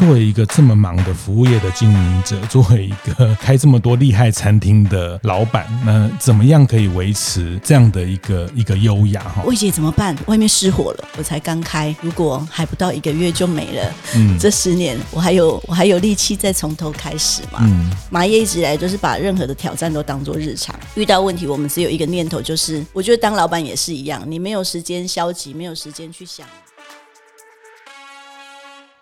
作为一个这么忙的服务业的经营者，作为一个开这么多厉害餐厅的老板，那怎么样可以维持这样的一个一个优雅？哈，魏姐怎么办？外面失火了，我才刚开，如果还不到一个月就没了，嗯，这十年我还有我还有力气再从头开始嘛？嗯，麻叶一直以来就是把任何的挑战都当做日常，遇到问题我们只有一个念头，就是我觉得当老板也是一样，你没有时间消极，没有时间去想。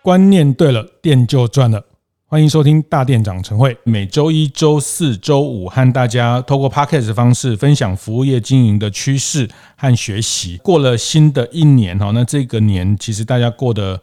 观念对了，店就赚了。欢迎收听大店长晨会，每周一、周四、周五和大家透过 Podcast 方式分享服务业经营的趋势和学习。过了新的一年哈，那这个年其实大家过得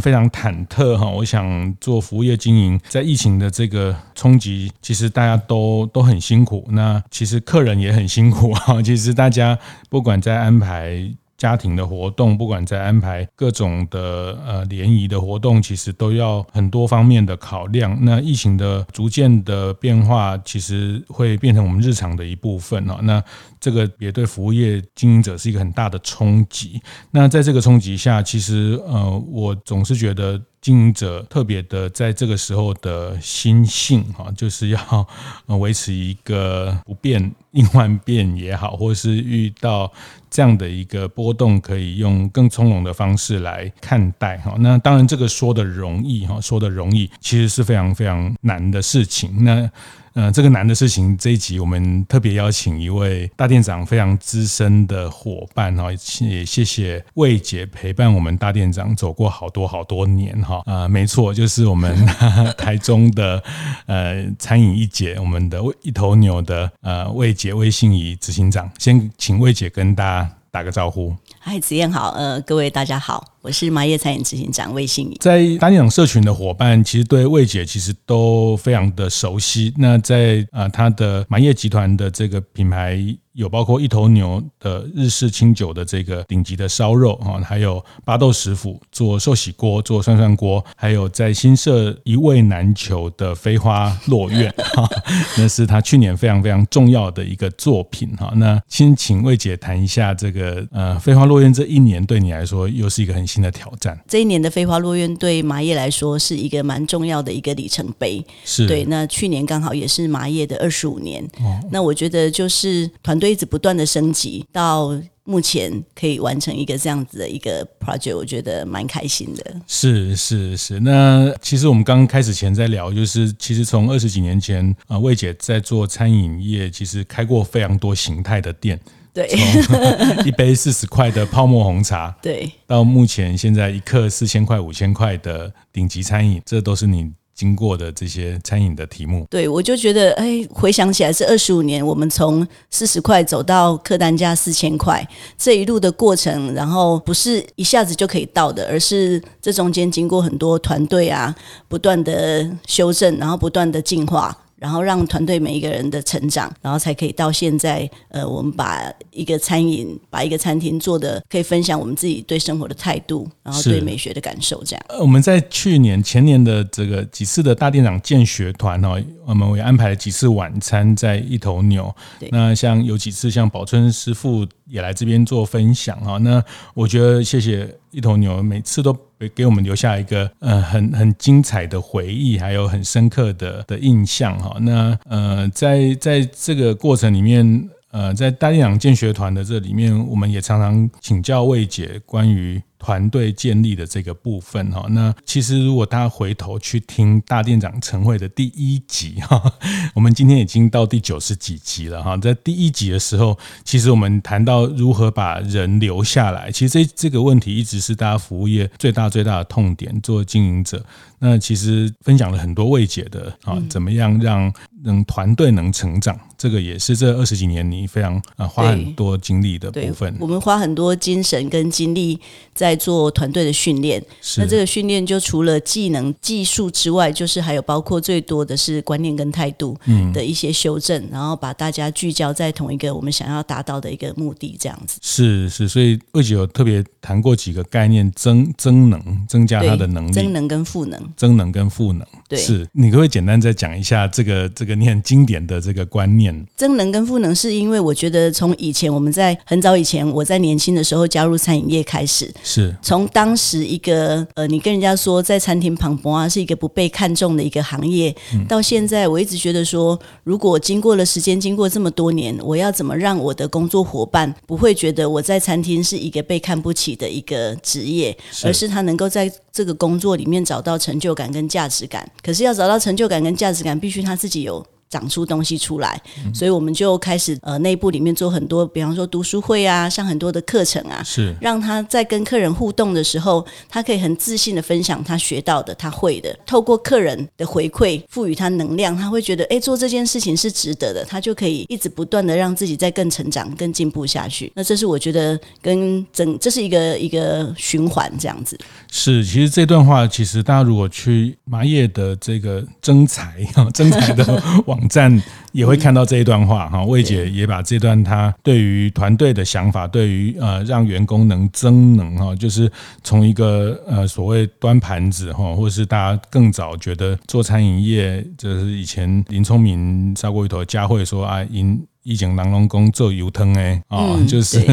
非常忐忑哈。我想做服务业经营，在疫情的这个冲击，其实大家都都很辛苦。那其实客人也很辛苦哈。其实大家不管在安排。家庭的活动，不管在安排各种的呃联谊的活动，其实都要很多方面的考量。那疫情的逐渐的变化，其实会变成我们日常的一部分哦。那这个也对服务业经营者是一个很大的冲击。那在这个冲击下，其实呃，我总是觉得。经营者特别的在这个时候的心性哈，就是要维持一个不变应万变也好，或是遇到这样的一个波动，可以用更从容的方式来看待哈。那当然，这个说的容易哈，说的容易，其实是非常非常难的事情。那呃，这个难的事情，这一集我们特别邀请一位大店长非常资深的伙伴哈，也谢谢魏姐陪伴我们大店长走过好多好多年哈。啊、没错，就是我们 台中的呃餐饮一姐，我们的一头牛的呃魏姐魏信仪执行长，先请魏姐跟大家打个招呼。嗨，子燕好，呃，各位大家好，我是麻叶餐饮执行长魏信仪。在大店长社群的伙伴，其实对魏姐其实都非常的熟悉。那在呃他的麻叶集团的这个品牌。有包括一头牛的日式清酒的这个顶级的烧肉哈，还有巴豆食府做寿喜锅、做涮涮锅，还有在新社一味难求的飞花落苑哈，那是他去年非常非常重要的一个作品哈。那先请魏姐谈一下这个呃飞花落苑这一年对你来说又是一个很新的挑战。这一年的飞花落院对麻叶来说是一个蛮重要的一个里程碑，是对。那去年刚好也是麻叶的二十五年，那我觉得就是团队。一直不断的升级，到目前可以完成一个这样子的一个 project，我觉得蛮开心的。是是是，那其实我们刚开始前在聊，就是其实从二十几年前啊，魏姐在做餐饮业，其实开过非常多形态的店，对，从 一杯四十块的泡沫红茶，对，到目前现在一克四千块、五千块的顶级餐饮，这都是你。经过的这些餐饮的题目，对，我就觉得，哎，回想起来是二十五年，我们从四十块走到客单价四千块，这一路的过程，然后不是一下子就可以到的，而是这中间经过很多团队啊，不断的修正，然后不断的进化。然后让团队每一个人的成长，然后才可以到现在。呃，我们把一个餐饮，把一个餐厅做的可以分享我们自己对生活的态度，然后对美学的感受。这样。呃，我们在去年、前年的这个几次的大店长见学团哦，我们也安排了几次晚餐在一头牛。那像有几次，像宝春师傅也来这边做分享哈。那我觉得，谢谢一头牛，每次都。给我们留下一个呃很很精彩的回忆，还有很深刻的的印象哈。那呃在在这个过程里面，呃在大店长见学团的这里面，我们也常常请教魏姐关于。团队建立的这个部分哈，那其实如果大家回头去听大店长晨会的第一集哈，我们今天已经到第九十几集了哈，在第一集的时候，其实我们谈到如何把人留下来，其实这这个问题一直是大家服务业最大最大的痛点。做经营者，那其实分享了很多未解的啊，怎么样让能团队能成长，这个也是这二十几年你非常啊花很多精力的部分。我们花很多精神跟精力在做团队的训练。那这个训练就除了技能、技术之外，就是还有包括最多的是观念跟态度的一些修正，嗯、然后把大家聚焦在同一个我们想要达到的一个目的，这样子。是是，所以二姐有特别谈过几个概念：增增能，增加他的能力；增能跟赋能，增能跟赋能。对，是你可不可以简单再讲一下这个这个你很经典的这个观念？增能跟赋能，是因为我觉得从以前我们在很早以前，我在年轻的时候加入餐饮业开始，是从当时一个呃，你跟人家说在餐厅旁边啊是一个不被看重的一个行业，嗯、到现在我一直觉得说，如果经过了时间，经过这么多年，我要怎么让我的工作伙伴不会觉得我在餐厅是一个被看不起的一个职业，是而是他能够在这个工作里面找到成就感跟价值感。可是要找到成就感跟价值感，必须他自己有。长出东西出来，所以我们就开始呃内部里面做很多，比方说读书会啊，上很多的课程啊，是让他在跟客人互动的时候，他可以很自信的分享他学到的、他会的，透过客人的回馈赋予他能量，他会觉得哎做这件事情是值得的，他就可以一直不断的让自己在更成长、更进步下去。那这是我觉得跟整这是一个一个循环这样子。是，其实这段话其实大家如果去麻叶的这个征才 征才的网。网站也会看到这一段话哈，魏姐也把这段她对于团队的想法，对于呃让员工能增能哈，就是从一个呃所谓端盘子哈，或者是大家更早觉得做餐饮业，就是以前林聪明烧过一头佳慧说啊，因以前人拢讲做油汤哎啊，就是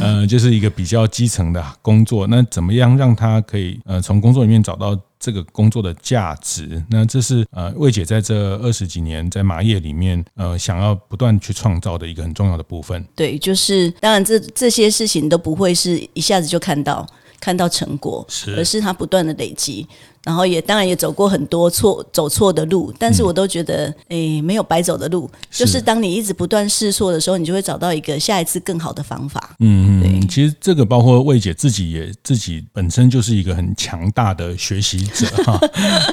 呃就是一个比较基层的工作，那怎么样让他可以呃从工作里面找到。这个工作的价值，那这是呃魏姐在这二十几年在麻叶里面呃想要不断去创造的一个很重要的部分。对，就是当然这这些事情都不会是一下子就看到看到成果，是而是它不断的累积。然后也当然也走过很多错走错的路，但是我都觉得，诶，没有白走的路，就是当你一直不断试错的时候，你就会找到一个下一次更好的方法。嗯嗯，其实这个包括魏姐自己也自己本身就是一个很强大的学习者哈。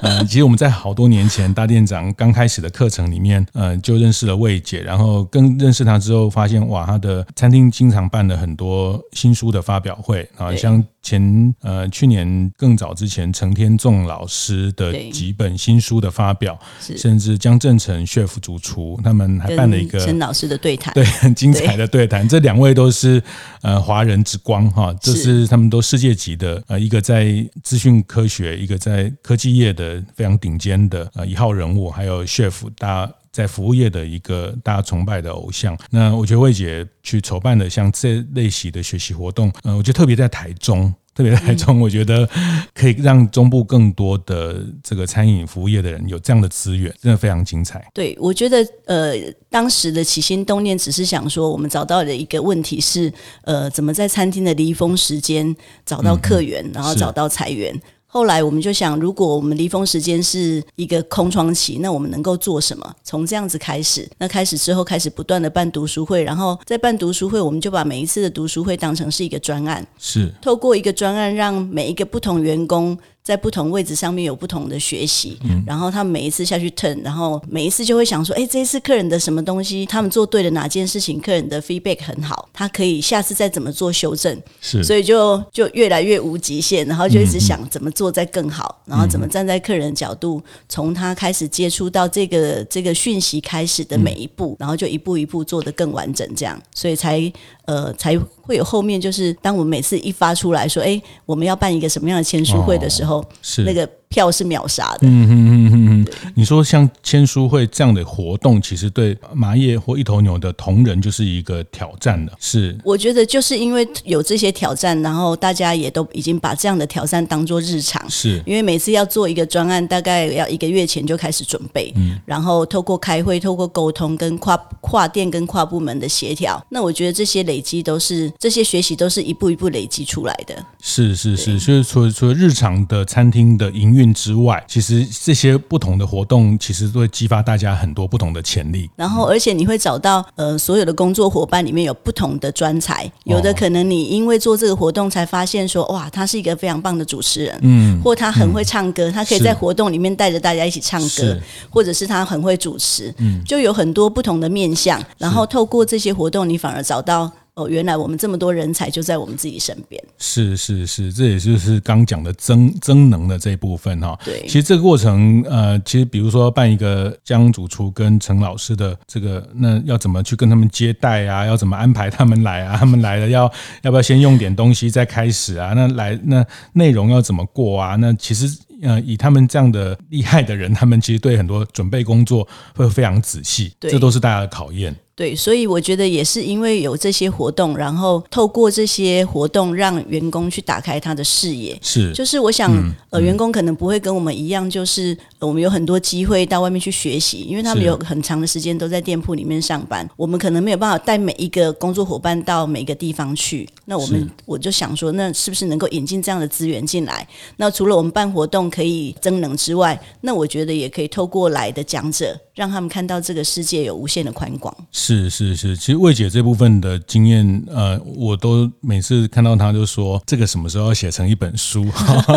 嗯，其实我们在好多年前大店长刚开始的课程里面，嗯，就认识了魏姐，然后更认识她之后，发现哇，她的餐厅经常办了很多新书的发表会啊，像前呃去年更早之前，成天纵。老师的几本新书的发表，甚至江正成 chef 主厨他们还办了一个陈老师的对谈，对，很精彩的对谈。这两位都是呃华人之光哈，这是他们都世界级的呃，一个在资讯科学，一个在科技业的非常顶尖的呃一号人物，还有 chef 大家在服务业的一个大家崇拜的偶像。那我觉得魏姐去筹办的像这类型的学习活动，呃，我觉得特别在台中。特别台中，我觉得可以让中部更多的这个餐饮服务业的人有这样的资源，真的非常精彩。对，我觉得呃，当时的起心动念只是想说，我们找到的一个问题是，呃，怎么在餐厅的离峰时间找到客源，然后找到财源。后来我们就想，如果我们离峰时间是一个空窗期，那我们能够做什么？从这样子开始，那开始之后开始不断的办读书会，然后在办读书会，我们就把每一次的读书会当成是一个专案，是透过一个专案，让每一个不同员工。在不同位置上面有不同的学习，嗯、然后他们每一次下去 turn，然后每一次就会想说，哎，这一次客人的什么东西，他们做对了哪件事情，客人的 feedback 很好，他可以下次再怎么做修正，是，所以就就越来越无极限，然后就一直想怎么做再更好，嗯、然后怎么站在客人的角度，从他开始接触到这个这个讯息开始的每一步，嗯、然后就一步一步做得更完整，这样，所以才呃才。会有后面，就是当我们每次一发出来说，哎，我们要办一个什么样的签书会的时候，哦、是那个。票是秒杀的。嗯嗯嗯嗯嗯。你说像签书会这样的活动，其实对麻叶或一头牛的同仁就是一个挑战了。是，我觉得就是因为有这些挑战，然后大家也都已经把这样的挑战当做日常。是，因为每次要做一个专案，大概要一个月前就开始准备。嗯。然后透过开会、透过沟通、跟跨跨店、跟跨部门的协调，那我觉得这些累积都是这些学习都是一步一步累积出来的。是是是，所以除了除了日常的餐厅的营运之外，其实这些不同的活动其实都会激发大家很多不同的潜力。然后，而且你会找到呃，所有的工作伙伴里面有不同的专才，有的可能你因为做这个活动才发现说，哇，他是一个非常棒的主持人，嗯，或他很会唱歌，他可以在活动里面带着大家一起唱歌，或者是他很会主持，嗯，就有很多不同的面向。然后透过这些活动，你反而找到。哦，原来我们这么多人才就在我们自己身边。是是是，这也就是刚讲的增增能的这一部分哈。对，其实这个过程，呃，其实比如说办一个江主厨跟陈老师的这个，那要怎么去跟他们接待啊？要怎么安排他们来啊？他们来了要要不要先用点东西再开始啊？那来那内容要怎么过啊？那其实呃，以他们这样的厉害的人，他们其实对很多准备工作会非常仔细，对，这都是大家的考验。对，所以我觉得也是因为有这些活动，然后透过这些活动让员工去打开他的视野。是，就是我想，嗯、呃，员工可能不会跟我们一样，就是、呃、我们有很多机会到外面去学习，因为他们有很长的时间都在店铺里面上班，我们可能没有办法带每一个工作伙伴到每个地方去。那我们我就想说，那是不是能够引进这样的资源进来？那除了我们办活动可以增能之外，那我觉得也可以透过来的讲者，让他们看到这个世界有无限的宽广。是是是，其实魏姐这部分的经验，呃，我都每次看到她就说，这个什么时候要写成一本书？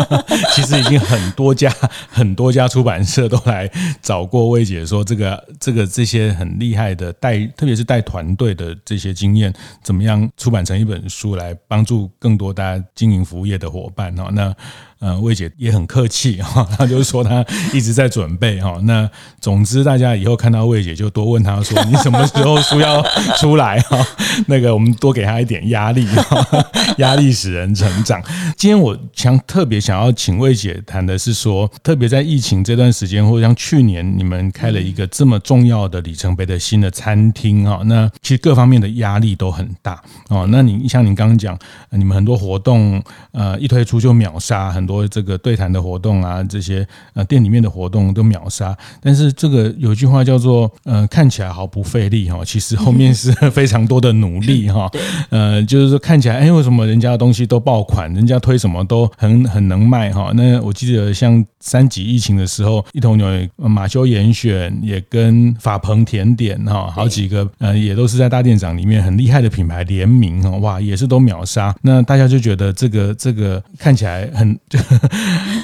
其实已经很多家很多家出版社都来找过魏姐，说这个这个这些很厉害的带，特别是带团队的这些经验，怎么样出版成一本书来帮助更多大家经营服务业的伙伴哈？那。呃，魏姐也很客气 哈，她就说她一直在准备哈。那总之，大家以后看到魏姐就多问她说：“你什么时候书要出来哈？”那个我们多给她一点压力，压力使人成长。今天我想特别想要请魏姐谈的是说，特别在疫情这段时间，或者像去年你们开了一个这么重要的里程碑的新的餐厅哈，那其实各方面的压力都很大哦。那你像你刚刚讲，你们很多活动呃一推出就秒杀很。多这个对谈的活动啊，这些呃店里面的活动都秒杀，但是这个有一句话叫做呃看起来毫不费力哈，其实后面是非常多的努力哈，呃就是说看起来哎为什么人家的东西都爆款，人家推什么都很很能卖哈？那我记得像三级疫情的时候，一头牛马修严选也跟法鹏甜点哈，好几个呃也都是在大店长里面很厉害的品牌联名哈，哇也是都秒杀，那大家就觉得这个这个看起来很。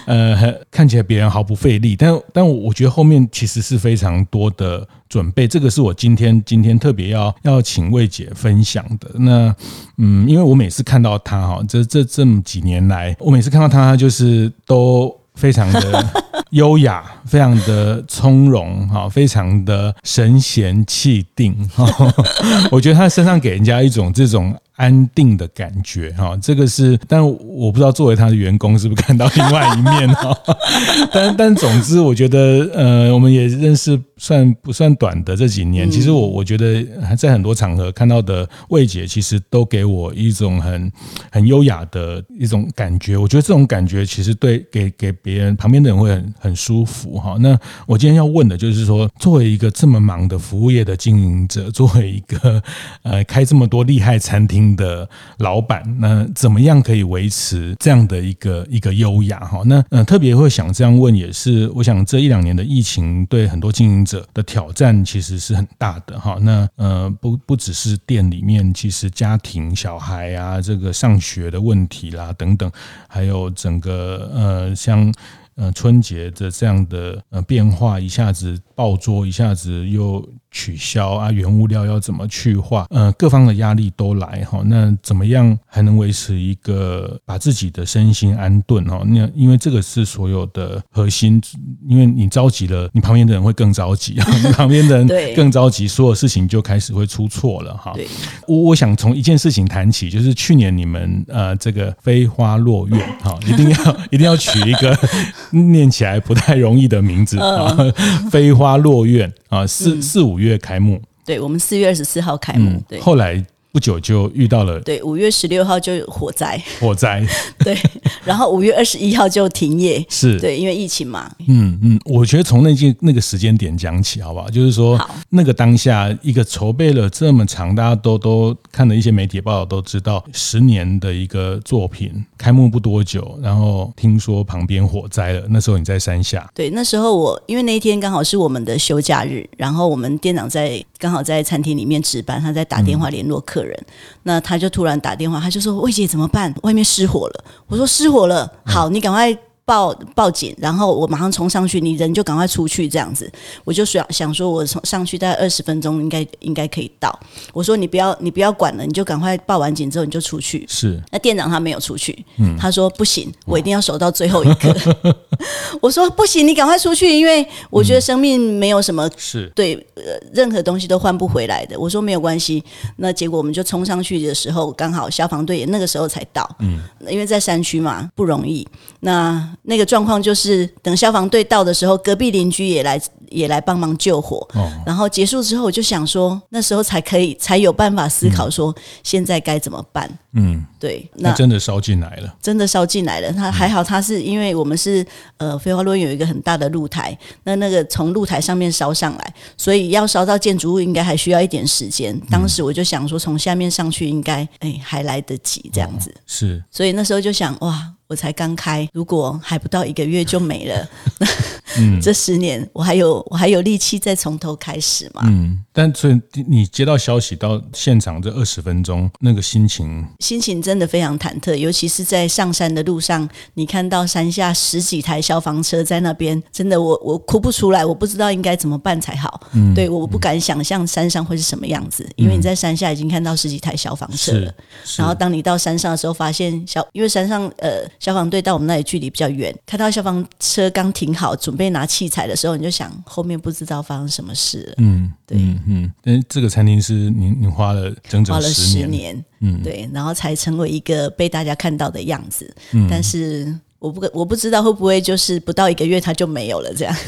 呃，看起来别人毫不费力，但但我觉得后面其实是非常多的准备，这个是我今天今天特别要要请魏姐分享的。那嗯，因为我每次看到她哈，这这这么几年来，我每次看到她就是都非常的优雅，非常的从容哈，非常的神闲气定哈。我觉得她身上给人家一种这种。安定的感觉哈，这个是，但我不知道作为他的员工是不是看到另外一面哈。但但总之，我觉得呃，我们也认识算不算短的这几年，其实我我觉得在很多场合看到的魏姐，其实都给我一种很很优雅的一种感觉。我觉得这种感觉其实对给给别人旁边的人会很很舒服哈。那我今天要问的就是说，作为一个这么忙的服务业的经营者，作为一个呃开这么多厉害餐厅。的老板，那怎么样可以维持这样的一个一个优雅哈？那呃特别会想这样问，也是我想这一两年的疫情对很多经营者的挑战其实是很大的哈。那呃不不只是店里面，其实家庭小孩啊，这个上学的问题啦等等，还有整个呃像呃春节的这样的呃变化，一下子爆桌，一下子又。取消啊，原物料要怎么去化？呃，各方的压力都来哈。那怎么样还能维持一个把自己的身心安顿哈？那因为这个是所有的核心，因为你着急了，你旁边的人会更着急，你 旁边的人更着急，所有事情就开始会出错了哈。我我想从一件事情谈起，就是去年你们呃这个飞花落院哈，一定要一定要取一个念起来不太容易的名字啊，飞花落院啊，四四五月。月开幕，对，我们四月二十四号开幕。嗯，对。后来不久就遇到了对，五月十六号就有火灾，火灾 对，然后五月二十一号就停业，是对，因为疫情嘛。嗯嗯，我觉得从那件那个时间点讲起，好不好？就是说，那个当下一个筹备了这么长，大家都都看了一些媒体报道，都知道十年的一个作品开幕不多久，然后听说旁边火灾了，那时候你在山下。对，那时候我因为那一天刚好是我们的休假日，然后我们店长在刚好在餐厅里面值班，他在打电话联络客人，那他就突然打电话，他就说：“魏姐怎么办？外面失火了。”我说：“失火了，好，你赶快。”报报警，然后我马上冲上去，你人就赶快出去，这样子，我就想想说，我从上去大概二十分钟，应该应该可以到。我说你不要你不要管了，你就赶快报完警之后你就出去。是，那店长他没有出去，嗯，他说不行，我一定要守到最后一刻。我说不行，你赶快出去，因为我觉得生命没有什么是对，呃，任何东西都换不回来的。我说没有关系，那结果我们就冲上去的时候，刚好消防队也那个时候才到，嗯，因为在山区嘛，不容易。那那个状况就是，等消防队到的时候，隔壁邻居也来也来帮忙救火。哦，然后结束之后，我就想说，那时候才可以才有办法思考说，现在该怎么办。嗯，对，那，真的烧进来了，真的烧进来了。他还好，他是因为我们是呃，飞花落有一个很大的露台，那那个从露台上面烧上来，所以要烧到建筑物应该还需要一点时间。当时我就想说，从下面上去应该哎还来得及这样子。哦，是，所以那时候就想哇。我才刚开，如果还不到一个月就没了，嗯，这十年我还有我还有力气再从头开始嘛？嗯，但所以你接到消息到现场这二十分钟，那个心情，心情真的非常忐忑，尤其是在上山的路上，你看到山下十几台消防车在那边，真的我我哭不出来，我不知道应该怎么办才好。嗯，对，我不敢想象山上会是什么样子，因为你在山下已经看到十几台消防车了，然后当你到山上的时候，发现消，因为山上呃。消防队到我们那里距离比较远，看到消防车刚停好，准备拿器材的时候，你就想后面不知道发生什么事了。嗯，对，嗯，但这个餐厅是您您花了整整十年，十年，嗯，对，然后才成为一个被大家看到的样子。嗯，但是我不我不知道会不会就是不到一个月它就没有了这样。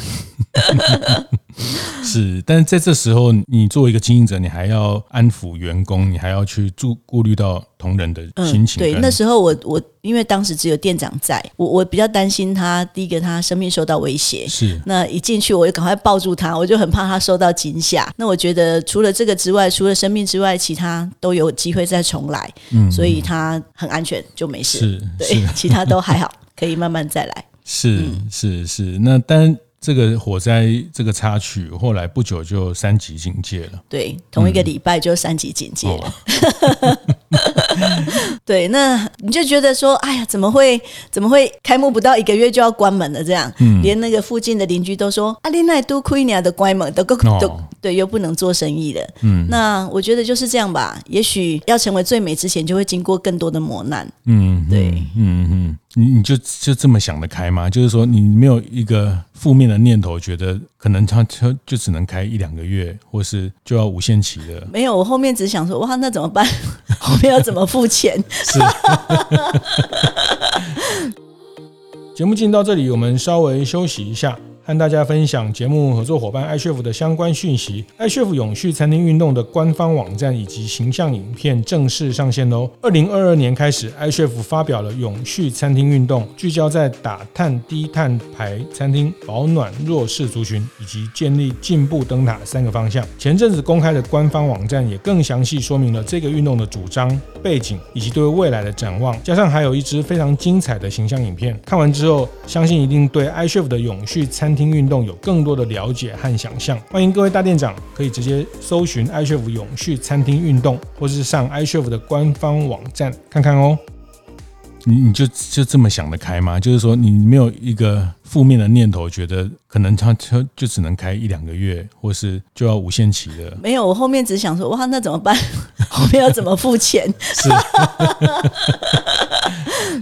是，但是在这时候，你作为一个经营者，你还要安抚员工，你还要去注顾虑到同仁的心情。嗯、对，那时候我我因为当时只有店长在，我我比较担心他，第一个他生命受到威胁。是，那一进去我就赶快抱住他，我就很怕他受到惊吓。那我觉得除了这个之外，除了生命之外，其他都有机会再重来。嗯，所以他很安全，就没事。是，对，是其他都还好，可以慢慢再来。是是是，那但。这个火灾这个插曲，后来不久就三级警戒了。对，同一个礼拜就三级警戒了。对，那你就觉得说，哎呀，怎么会怎么会开幕不到一个月就要关门了？这样，嗯、连那个附近的邻居都说，阿丽奈都亏你的关门，都都、哦、对，又不能做生意了。嗯，那我觉得就是这样吧。也许要成为最美之前，就会经过更多的磨难。嗯，对，嗯嗯。你你就就这么想得开吗？就是说你没有一个负面的念头，觉得可能他他就只能开一两个月，或是就要无限期的？没有，我后面只想说，哇，那怎么办？后面要怎么付钱？是。节目进到这里，我们稍微休息一下。和大家分享节目合作伙伴 iCHEF 的相关讯息。iCHEF 永续餐厅运动的官方网站以及形象影片正式上线喽！二零二二年开始，iCHEF 发表了永续餐厅运动，聚焦在打碳低碳排餐厅、保暖弱势族群以及建立进步灯塔三个方向。前阵子公开的官方网站也更详细说明了这个运动的主张、背景以及对未来的展望，加上还有一支非常精彩的形象影片。看完之后，相信一定对 iCHEF 的永续餐厅运动有更多的了解和想象，欢迎各位大店长可以直接搜寻 iCHEF 永续餐厅运动，或是上 iCHEF 的官方网站看看哦。你你就就这么想得开吗？就是说你没有一个负面的念头，觉得可能他他就只能开一两个月，或是就要无限期的？没有，我后面只想说，哇，那怎么办？后面要怎么付钱？是。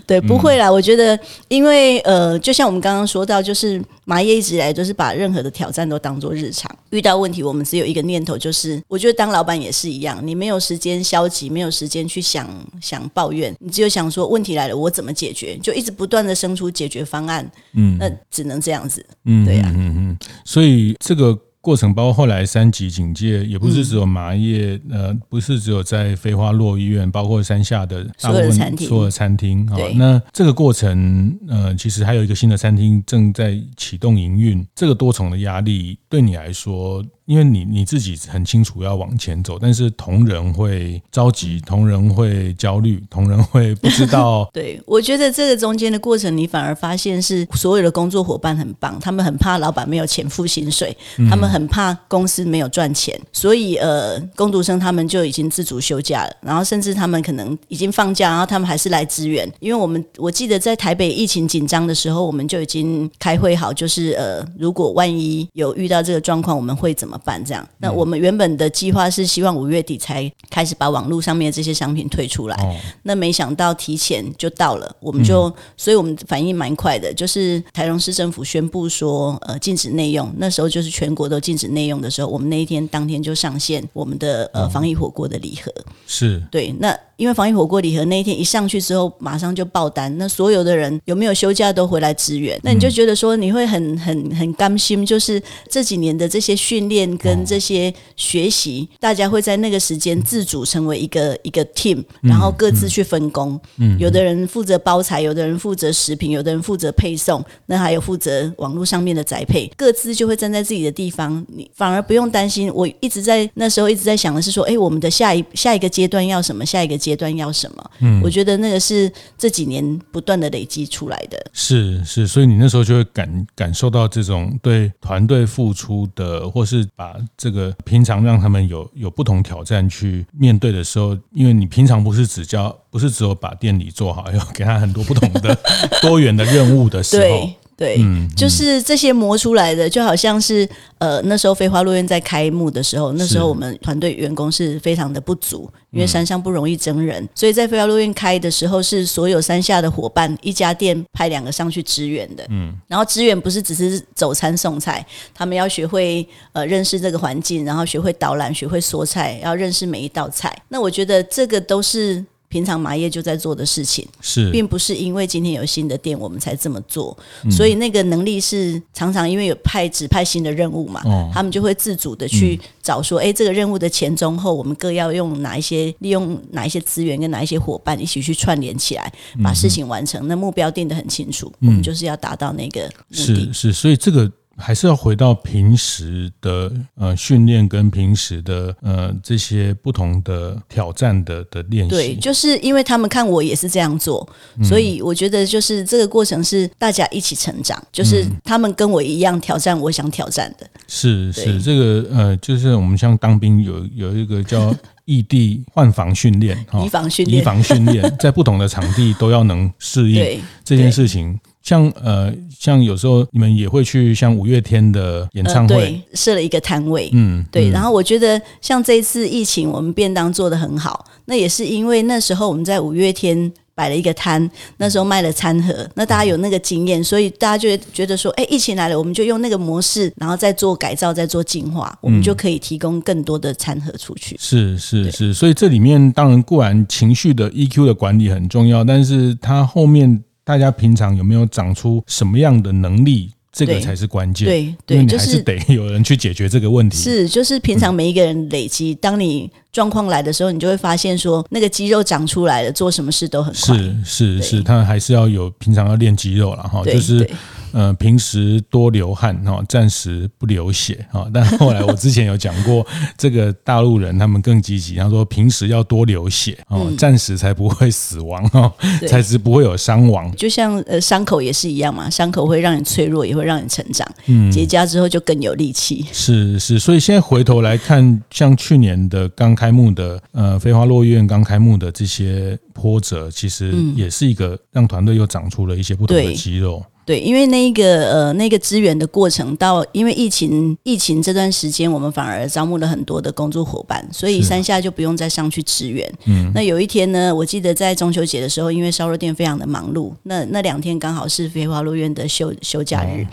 对，不会啦。嗯、我觉得，因为呃，就像我们刚刚说到，就是麻叶一直以来都是把任何的挑战都当做日常。遇到问题，我们只有一个念头，就是我觉得当老板也是一样，你没有时间消极，没有时间去想想抱怨，你只有想说问题来了，我怎么解决？就一直不断的生出解决方案。嗯，那只能这样子。嗯，对呀、啊。嗯嗯。所以这个。过程，包括后来三级警戒，也不是只有麻叶，嗯、呃，不是只有在飞花落医院，包括山下的大部分所有的餐厅。好，那这个过程，呃，其实还有一个新的餐厅正在启动营运，这个多重的压力对你来说。因为你你自己很清楚要往前走，但是同仁会着急，同仁会焦虑，同仁会不知道。对，我觉得这个中间的过程，你反而发现是所有的工作伙伴很棒，他们很怕老板没有钱付薪水，他们很怕公司没有赚钱，所以呃，工读生他们就已经自主休假了，然后甚至他们可能已经放假，然后他们还是来支援。因为我们我记得在台北疫情紧张的时候，我们就已经开会好，就是呃，如果万一有遇到这个状况，我们会怎么办？这样，那我们原本的计划是希望五月底才开始把网络上面这些商品推出来，哦、那没想到提前就到了，我们就，嗯、所以我们反应蛮快的，就是台中市政府宣布说，呃，禁止内用，那时候就是全国都禁止内用的时候，我们那一天当天就上线我们的呃防疫火锅的礼盒，是。对，那。因为防疫火锅礼盒那一天一上去之后，马上就爆单，那所有的人有没有休假都回来支援，那你就觉得说你会很很很甘心，就是这几年的这些训练跟这些学习，大家会在那个时间自主成为一个一个 team，然后各自去分工，嗯有的人负责包材，有的人负责食品，有的人负责配送，那还有负责网络上面的宅配，各自就会站在自己的地方，你反而不用担心。我一直在那时候一直在想的是说，哎，我们的下一下一个阶段要什么？下一个。阶段要什么？嗯，我觉得那个是这几年不断的累积出来的。是是，所以你那时候就会感感受到这种对团队付出的，或是把这个平常让他们有有不同挑战去面对的时候，因为你平常不是只教，不是只有把店里做好，要给他很多不同的 多元的任务的时候。对，就是这些磨出来的，就好像是呃，那时候飞花落院在开幕的时候，那时候我们团队员工是非常的不足，因为山上不容易征人，嗯、所以在飞花落院开的时候，是所有山下的伙伴一家店派两个上去支援的，嗯，然后支援不是只是走餐送菜，他们要学会呃认识这个环境，然后学会导览，学会说菜，要认识每一道菜。那我觉得这个都是。平常麻叶就在做的事情，是，并不是因为今天有新的店我们才这么做，嗯、所以那个能力是常常因为有派指派新的任务嘛，哦、他们就会自主的去找说，哎、嗯，这个任务的前中后，我们各要用哪一些，利用哪一些资源跟哪一些伙伴一起去串联起来，把事情完成。嗯、那目标定得很清楚，嗯、我们就是要达到那个目的。是是，所以这个。还是要回到平时的呃训练跟平时的呃这些不同的挑战的的练习。对，就是因为他们看我也是这样做，所以我觉得就是这个过程是大家一起成长，就是他们跟我一样挑战我想挑战的。是是，这个呃，就是我们像当兵有有一个叫 异地换防训练，移防训练，移防训练，在不同的场地都要能适应 这件事情。像呃，像有时候你们也会去像五月天的演唱会，呃、对，设了一个摊位，嗯，对。嗯、然后我觉得像这一次疫情，我们便当做的很好，那也是因为那时候我们在五月天摆了一个摊，那时候卖了餐盒，那大家有那个经验，所以大家就觉得说，哎，疫情来了，我们就用那个模式，然后再做改造，再做进化，我们就可以提供更多的餐盒出去。是是是，所以这里面当然固然情绪的 EQ 的管理很重要，但是它后面。大家平常有没有长出什么样的能力？这个才是关键。对对，对，就是得 有人去解决这个问题。是，就是平常每一个人累积，嗯、当你状况来的时候，你就会发现说，那个肌肉长出来了，做什么事都很快。是是是，他还是要有平常要练肌肉了哈，就是。呃，平时多流汗哈，暂时不流血哈。但后来我之前有讲过，这个大陆人他们更积极，他说平时要多流血哦，暂时才不会死亡哈，才是不会有伤亡。就像呃伤口也是一样嘛，伤口会让你脆弱，也会让你成长。嗯，结痂之后就更有力气。是是，所以现在回头来看，像去年的刚开幕的呃飞花落院刚开幕的这些波折，其实也是一个让团队又长出了一些不同的肌肉。对，因为那个呃那个支援的过程到，因为疫情疫情这段时间，我们反而招募了很多的工作伙伴，所以山下就不用再上去支援。嗯，那有一天呢，我记得在中秋节的时候，因为烧肉店非常的忙碌，那那两天刚好是飞花落院的休休假日。哦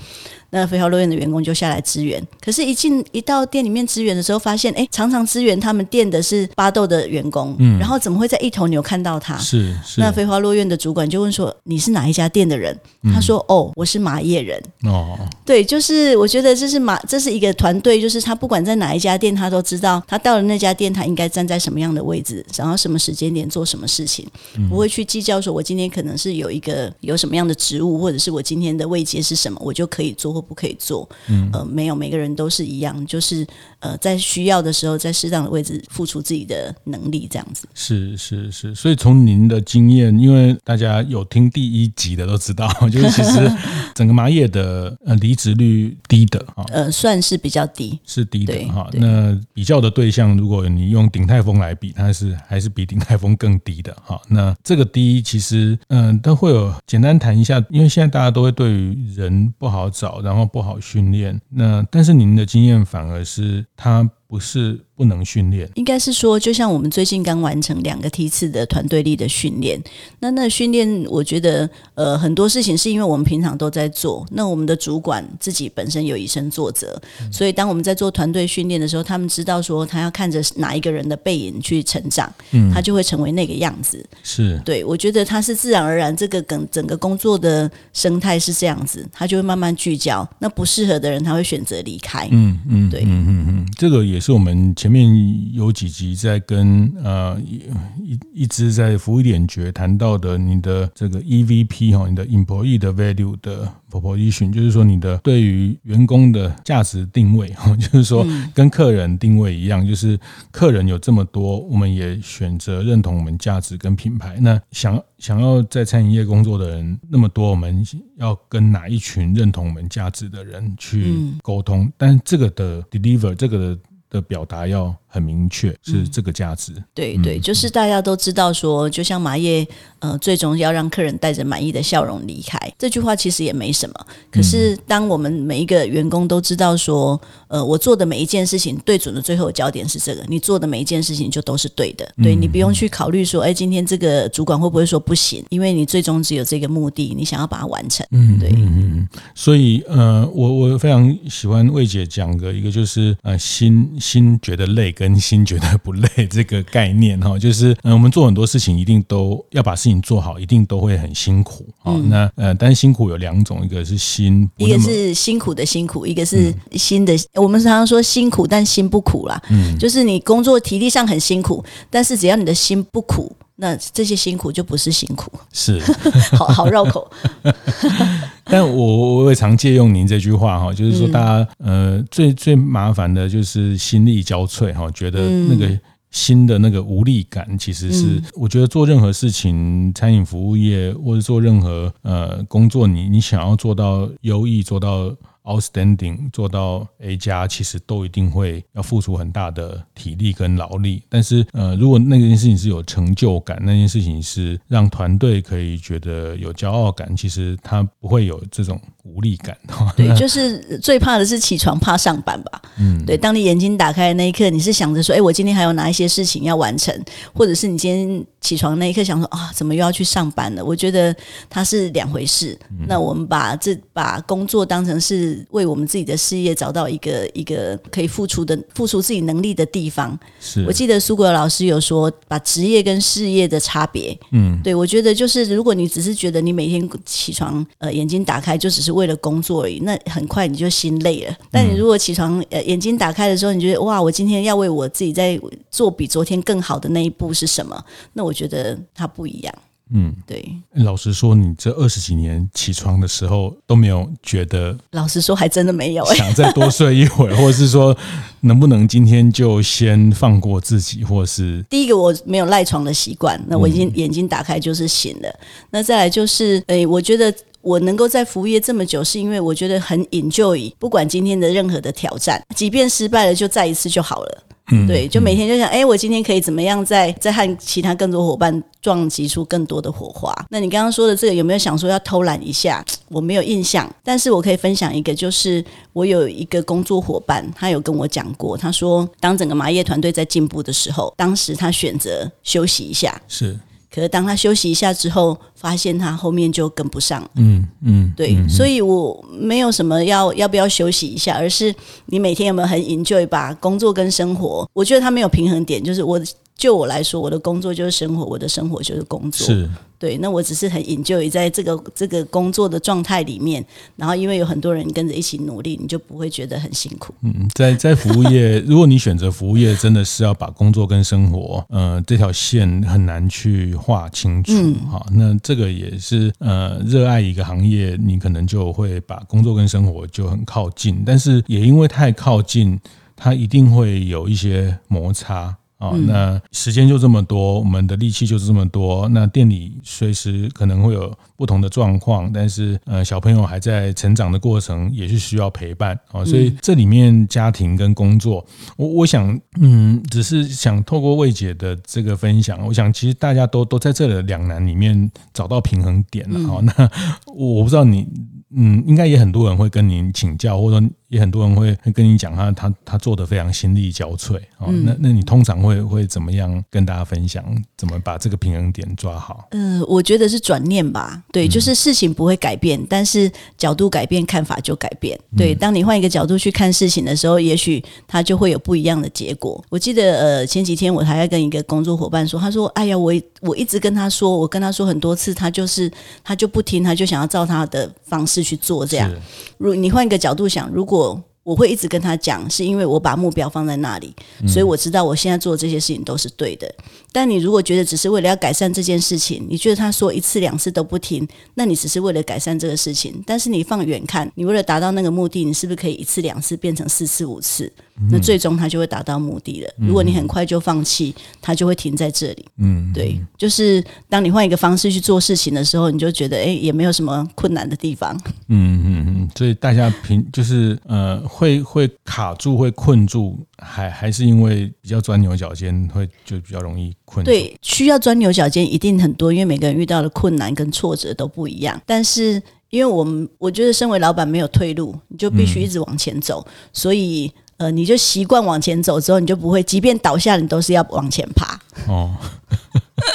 那飞花落院的员工就下来支援。可是，一进一到店里面支援的时候，发现哎，常常支援他们店的是巴豆的员工，嗯，然后怎么会在一头牛看到他？是是。那飞花落院的主管就问说：“你是哪一家店的人？”他说：“嗯、哦，我是马业人。”哦，对，就是我觉得这是马，这是一个团队，就是他不管在哪一家店，他都知道他到了那家店，他应该站在什么样的位置，然后什么时间点做什么事情，不会去计较说我今天可能是有一个有什么样的职务，或者是我今天的位阶是什么，我就可以做或不可以做。嗯，呃，没有，每个人都是一样，就是呃，在需要的时候，在适当的位置付出自己的能力，这样子。是是是，所以从您的经验，因为大家有听第一集的都知道，就是其实整个麻叶的呃离职率低的哈，呃，算是比较低，是低的哈。那比较的对象，如果你用鼎泰丰来比，它是还是比鼎泰丰更低的哈。那这个低其实嗯、呃，都会有简单谈一下，因为现在大家都会对于人不好找，然然后不好训练。那但是您的经验反而是他不是。不能训练，应该是说，就像我们最近刚完成两个梯次的团队力的训练。那那训练，我觉得呃很多事情是因为我们平常都在做。那我们的主管自己本身有以身作则，嗯、所以当我们在做团队训练的时候，他们知道说他要看着哪一个人的背影去成长，嗯，他就会成为那个样子。是对，我觉得他是自然而然，这个跟整个工作的生态是这样子，他就会慢慢聚焦。那不适合的人，他会选择离开。嗯嗯，对，嗯嗯嗯，这个也是我们前。面有几集在跟呃一一直在服务点觉谈到的你的这个 EVP 哈，你的 Employee 的 Value 的 Proposition，就是说你的对于员工的价值定位哈，就是说跟客人定位一样，就是客人有这么多，我们也选择认同我们价值跟品牌。那想想要在餐饮业工作的人那么多，我们要跟哪一群认同我们价值的人去沟通？但这个的 Deliver 这个的。的表达要很明确，是这个价值。嗯、对对，就是大家都知道说，就像马叶，呃，最终要让客人带着满意的笑容离开，这句话其实也没什么。可是，当我们每一个员工都知道说，呃，我做的每一件事情对准的最后焦点是这个，你做的每一件事情就都是对的。对，你不用去考虑说，哎，今天这个主管会不会说不行？因为你最终只有这个目的，你想要把它完成。嗯，对，嗯嗯。所以，呃，我我非常喜欢魏姐讲的一个，就是呃，心。心觉得累跟心觉得不累这个概念哈，就是嗯，我们做很多事情一定都要把事情做好，一定都会很辛苦啊。那呃，但是辛苦有两种，一个是辛，一个是辛苦的辛苦，一个是心的。我们常常说辛苦，但心不苦啦。嗯，就是你工作体力上很辛苦，但是只要你的心不苦。那这些辛苦就不是辛苦，是 好好绕口。但我我也常借用您这句话哈，就是说大家呃最最麻烦的就是心力交瘁哈，觉得那个新的那个无力感，其实是我觉得做任何事情，餐饮服务业或者做任何呃工作，你你想要做到优异，做到。Outstanding 做到 A 加，其实都一定会要付出很大的体力跟劳力。但是，呃，如果那件事情是有成就感，那件事情是让团队可以觉得有骄傲感，其实他不会有这种无力感。对，就是最怕的是起床怕上班吧。嗯，对。当你眼睛打开的那一刻，你是想着说，哎，我今天还有哪一些事情要完成，或者是你今天起床那一刻想说，啊，怎么又要去上班了？我觉得它是两回事。那我们把这把工作当成是。为我们自己的事业找到一个一个可以付出的付出自己能力的地方。是我记得苏国老师有说，把职业跟事业的差别。嗯，对，我觉得就是如果你只是觉得你每天起床呃眼睛打开就只是为了工作而已，那很快你就心累了。但你如果起床呃眼睛打开的时候，你觉得哇，我今天要为我自己在做比昨天更好的那一步是什么？那我觉得它不一样。嗯，对。老实说，你这二十几年起床的时候都没有觉得？老实说，还真的没有。想再多睡一会儿，或者是说，能不能今天就先放过自己，或是？第一个，我没有赖床的习惯。那我已经眼睛打开就是醒了。那再来就是，哎，我觉得我能够在服务业这么久，是因为我觉得很 enjoy。不管今天的任何的挑战，即便失败了，就再一次就好了。嗯，对，就每天就想，哎，我今天可以怎么样再，再再和其他更多伙伴撞击出更多的火花？那你刚刚说的这个，有没有想说要偷懒一下？我没有印象，但是我可以分享一个，就是我有一个工作伙伴，他有跟我讲过，他说，当整个麻叶团队在进步的时候，当时他选择休息一下。是。可是当他休息一下之后，发现他后面就跟不上。嗯嗯，对，嗯、所以我没有什么要要不要休息一下，而是你每天有没有很 enjoy 把工作跟生活？我觉得他没有平衡点，就是我。就我来说，我的工作就是生活，我的生活就是工作。是，对。那我只是很 enjoy 在这个这个工作的状态里面，然后因为有很多人跟着一起努力，你就不会觉得很辛苦。嗯，在在服务业，如果你选择服务业，真的是要把工作跟生活，呃，这条线很难去划清楚。哈、嗯，那这个也是呃，热爱一个行业，你可能就会把工作跟生活就很靠近，但是也因为太靠近，它一定会有一些摩擦。哦，那时间就这么多，我们的力气就是这么多。那店里随时可能会有不同的状况，但是呃，小朋友还在成长的过程，也是需要陪伴啊。所以这里面家庭跟工作，我我想，嗯，只是想透过魏姐的这个分享，我想其实大家都都在这的两难里面找到平衡点了。哦，那我不知道你。嗯，应该也很多人会跟您请教，或者说也很多人会会跟你讲他他他做的非常心力交瘁哦。嗯、那那你通常会会怎么样跟大家分享，怎么把这个平衡点抓好？呃，我觉得是转念吧，对，就是事情不会改变，嗯、但是角度改变，看法就改变。对，当你换一个角度去看事情的时候，也许它就会有不一样的结果。我记得呃前几天我还在跟一个工作伙伴说，他说：“哎呀，我我一直跟他说，我跟他说很多次，他就是他就不听，他就想要照他的方式。”去做这样，如你换一个角度想，如果我会一直跟他讲，是因为我把目标放在那里，所以我知道我现在做这些事情都是对的。但你如果觉得只是为了要改善这件事情，你觉得他说一次两次都不听，那你只是为了改善这个事情。但是你放远看，你为了达到那个目的，你是不是可以一次两次变成四次五次？那最终他就会达到目的了。如果你很快就放弃，他就会停在这里。嗯，对，就是当你换一个方式去做事情的时候，你就觉得哎，也没有什么困难的地方。嗯嗯嗯，所以大家平就是呃，会会卡住，会困住，还还是因为比较钻牛角尖，会就比较容易困。对，需要钻牛角尖一定很多，因为每个人遇到的困难跟挫折都不一样。但是因为我们我觉得身为老板没有退路，你就必须一直往前走，嗯、所以。呃，你就习惯往前走之后，你就不会，即便倒下，你都是要往前爬。哦，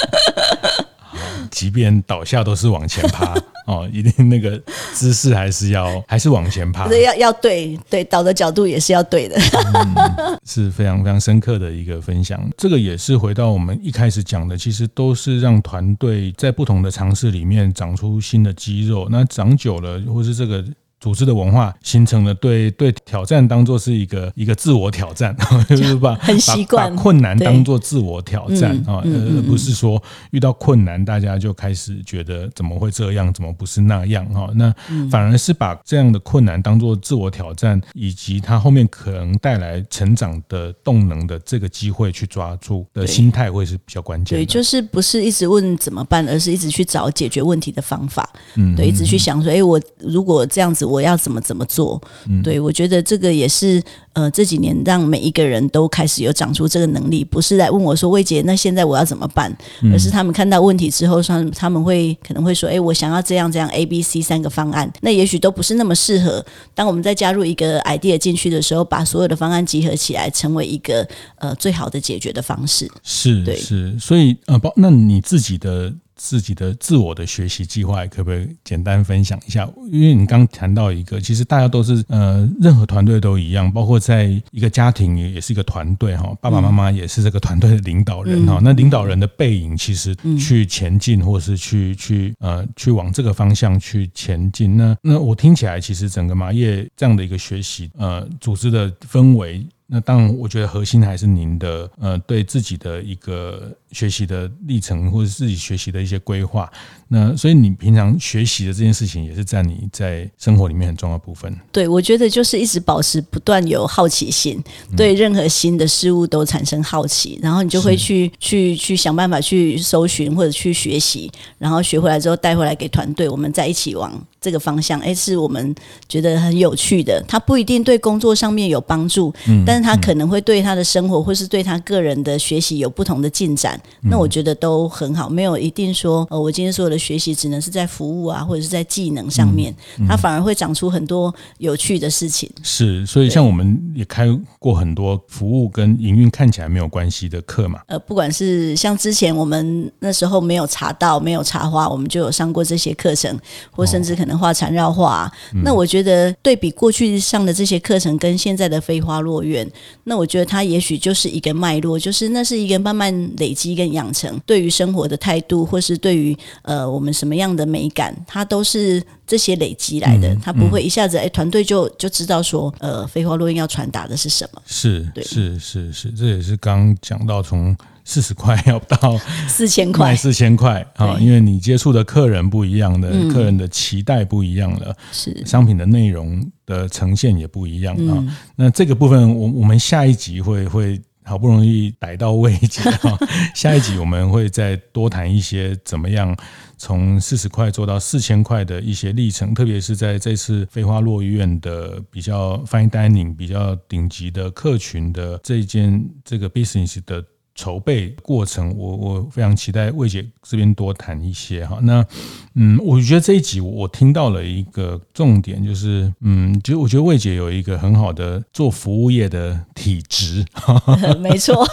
即便倒下都是往前爬 哦，一定那个姿势还是要，还是往前爬。要要对对，倒的角度也是要对的。嗯，是非常非常深刻的一个分享。这个也是回到我们一开始讲的，其实都是让团队在不同的尝试里面长出新的肌肉。那长久了，或是这个。组织的文化形成了对对挑战当做是一个一个自我挑战，就是把 很习惯把，把困难当做自我挑战啊，而不是说遇到困难大家就开始觉得怎么会这样，怎么不是那样哈？那反而是把这样的困难当做自我挑战，以及它后面可能带来成长的动能的这个机会去抓住的心态会是比较关键。对，就是不是一直问怎么办，而是一直去找解决问题的方法。嗯，对，一直去想说，哎，我如果这样子。我要怎么怎么做？对，我觉得这个也是呃这几年让每一个人都开始有长出这个能力，不是来问我说魏姐，那现在我要怎么办？而是他们看到问题之后，他们他们会可能会说，哎，我想要这样这样 A、B、C 三个方案，那也许都不是那么适合。当我们再加入一个 idea 进去的时候，把所有的方案集合起来，成为一个呃最好的解决的方式。是，对，是，所以呃，包那你自己的。自己的自我的学习计划，可不可以简单分享一下？因为你刚谈到一个，其实大家都是呃，任何团队都一样，包括在一个家庭也也是一个团队哈，爸爸妈妈也是这个团队的领导人哈。那领导人的背影，其实去前进，或是去去呃去往这个方向去前进。那那我听起来，其实整个麻叶这样的一个学习呃组织的氛围。那当然，我觉得核心还是您的呃，对自己的一个学习的历程，或者自己学习的一些规划。那所以你平常学习的这件事情，也是在你在生活里面很重要的部分。对，我觉得就是一直保持不断有好奇心，对任何新的事物都产生好奇，然后你就会去去去想办法去搜寻或者去学习，然后学回来之后带回来给团队，我们再一起往这个方向。哎，是我们觉得很有趣的，它不一定对工作上面有帮助，但但是他可能会对他的生活或是对他个人的学习有不同的进展，嗯、那我觉得都很好，没有一定说，呃，我今天所有的学习只能是在服务啊，或者是在技能上面，嗯嗯、他反而会长出很多有趣的事情。是，所以像我们也开过很多服务跟营运看起来没有关系的课嘛。呃，不管是像之前我们那时候没有茶道，没有茶花，我们就有上过这些课程，或甚至可能画缠绕画、啊。哦、那我觉得对比过去上的这些课程跟现在的飞花落院，那我觉得它也许就是一个脉络，就是那是一个慢慢累积跟养成对于生活的态度，或是对于呃我们什么样的美感，它都是这些累积来的。它不会一下子哎团队就就知道说呃飞花落院要传达的是什么。是，对，是是是，这也是刚讲到从。四十块 要到四千块，四千块啊！因为你接触的客人不一样的，客人的期待不一样了，是商品的内容的呈现也不一样啊。那这个部分，我我们下一集会会好不容易逮到位置啊，下一集我们会再多谈一些怎么样从四十块做到四千块的一些历程，特别是在这次飞花落院的比较 fine dining 比较顶级的客群的这一间这个 business 的。筹备过程，我我非常期待魏姐这边多谈一些哈。那嗯，我觉得这一集我听到了一个重点，就是嗯，就我觉得魏姐有一个很好的做服务业的体质，没错，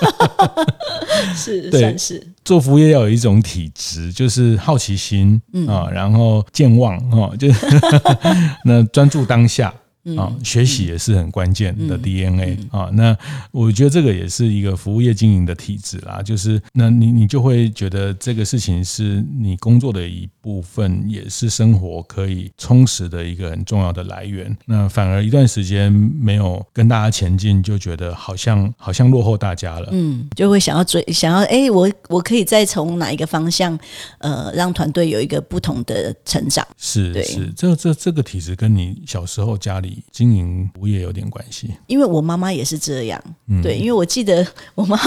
是对算是做服务业要有一种体质，就是好奇心啊，嗯、然后健忘啊，就是 那专注当下。啊，学习也是很关键的 DNA 啊。那我觉得这个也是一个服务业经营的体制啦。就是，那你你就会觉得这个事情是你工作的一部分，也是生活可以充实的一个很重要的来源。那反而一段时间没有跟大家前进，就觉得好像好像落后大家了。嗯，就会想要追，想要哎，我我可以再从哪一个方向，呃，让团队有一个不同的成长。是是，这这这个体质跟你小时候家里。经营服务业有点关系，因为我妈妈也是这样，嗯、对，因为我记得 我妈，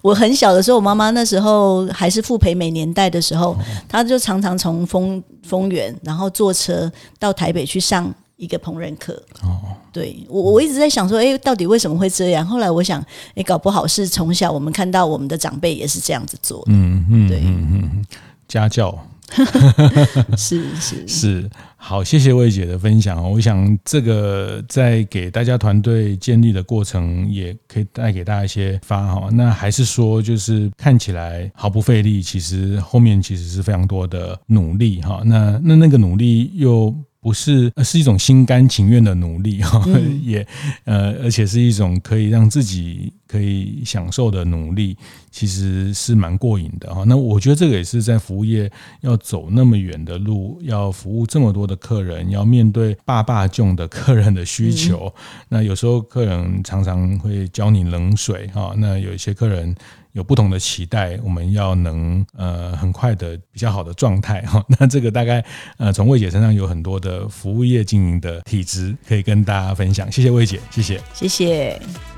我很小的时候，我妈妈那时候还是傅培美年代的时候，哦、她就常常从丰丰原，然后坐车到台北去上一个烹饪课。哦，对我我一直在想说，哎，到底为什么会这样？后来我想，哎，搞不好是从小我们看到我们的长辈也是这样子做的。嗯嗯，对，嗯嗯，家教。是是是，好，谢谢魏姐的分享。我想这个在给大家团队建立的过程，也可以带给大家一些发哈。那还是说，就是看起来毫不费力，其实后面其实是非常多的努力哈。那那那个努力又。不是，是一种心甘情愿的努力哈，也呃，而且是一种可以让自己可以享受的努力，其实是蛮过瘾的哈。那我觉得这个也是在服务业要走那么远的路，要服务这么多的客人，要面对百百种的客人的需求。那有时候客人常常会浇你冷水哈，那有一些客人。有不同的期待，我们要能呃很快的比较好的状态哈。那这个大概呃从魏姐身上有很多的服务业经营的体质可以跟大家分享。谢谢魏姐，谢谢，谢谢。